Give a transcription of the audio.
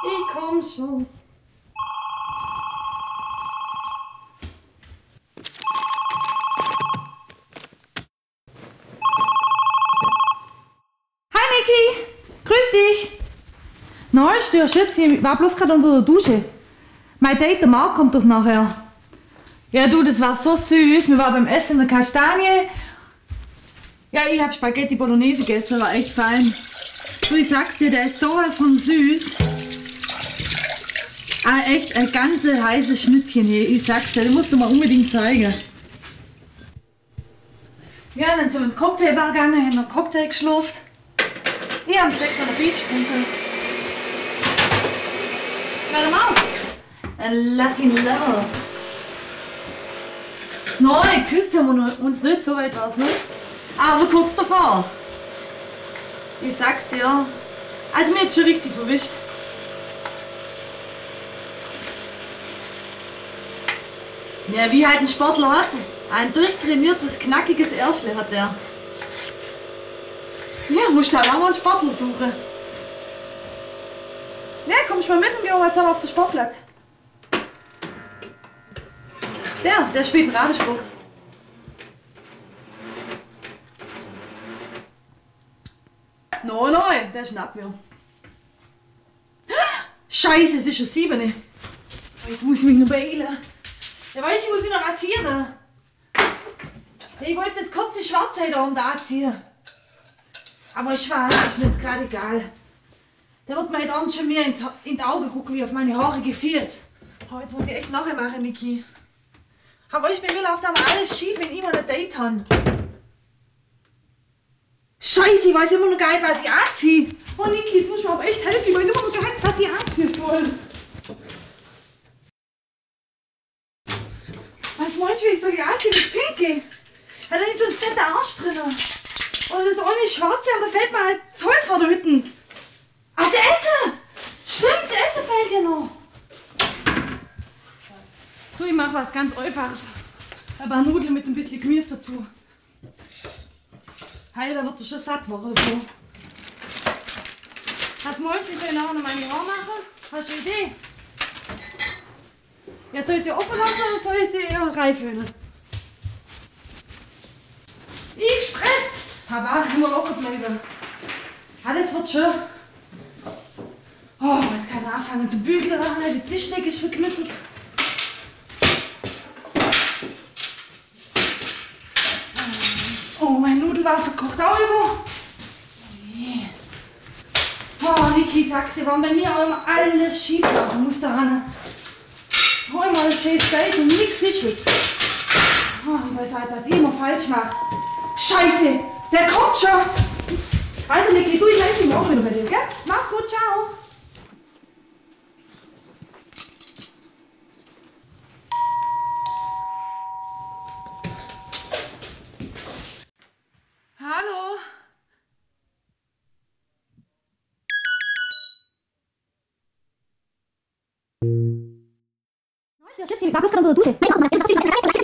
Ich komm schon. Hi Niki, grüß dich. Na, ist dir shit, ich war bloß gerade unter der Dusche. Mein Date, der Marc, kommt doch nachher. Ja du, das war so süß. Wir waren beim Essen in der Kastanie. Ja, ich hab Spaghetti Bolognese gegessen, war echt fein. Du, ich sag's dir, der ist sowas von süß. Ah, echt, ein ganze heiße Schnittchen hier. Ich sag's dir, den musst du mal unbedingt zeigen. Ja, dann sind wir in den Cocktailbar gegangen, haben einen Cocktail geschlurft. Ich hab Sex an der Beach getrunken. Warte mal auf. Ein Latin Lover. Nein, geküsst haben wir uns nicht, so weit war's nicht. Aber kurz davor. Ich sag's dir. Also mir jetzt schon richtig verwischt. Ja, wie halt ein Sportler hat. Ein durchtrainiertes, knackiges Erschle hat der. Ja, muss auch mal einen Sportler suchen. Ja, kommst mal mit und wir jetzt aber auf den Sportplatz. Der, der spielt einen Radesprung. No, no, der ist ein Abwehr. Scheiße, es ist schon sieben. Jetzt muss ich mich noch beeilen. Ja, du, ich muss noch rasieren. Ich wollte das kurze Schwarze da anziehen. Aber schwarz ist mir jetzt gerade egal. Der wird mir heute Abend schon mehr in, in die Augen gucken, wie auf meine haarige Fies. Oh, jetzt muss ich echt nachher machen, Niki. Aber ich bin mir läuft aber alles schief, wenn ich mal ein Date habe. Scheiße, ich weiß immer noch gar nicht, was ich anziehe. Oh Niki, jetzt musst du mir aber echt helfen. Ich weiß immer noch gar nicht, was ich anziehen soll. Ich soll ich anziehen? Das Pinke. Ja, da ist so ein fetter Arsch drin. Und das ohne Schwarze, aber da fällt mir halt das Holz vor der Hütten. Also Essen! Stimmt, Essen fällt ja noch. Du, ich mach was ganz Einfaches. Ein paar Nudeln mit ein bisschen Gemüse dazu. Hey, da wird er schon satt Woche so. Meinst du, ich soll nachher noch meine Haare machen? Hast du eine Idee? Jetzt soll ich sie offen lassen oder soll ich sie eher reiföhnen? Ich gestresst! Papa, nur locker bleiben. Alles wird schon. Oh, jetzt kann er anfangen zu bügeln. Die Tischdecke ist verknittert. Oh, mein Nudelwasser kocht auch. Nee. Oh, Niki, sagst dir, warum bei mir auch immer alles schief laufen muss daran. Oh, immer ein schönes Geld und nichts ist es. Oh, ich weiß halt, was ich immer falsch mache. Scheiße, der kommt schon. Also, Niki, du, ich melde mich auch wieder bei dir, gell? Mach's gut, ciao. Shit, ich war bloß gerade unter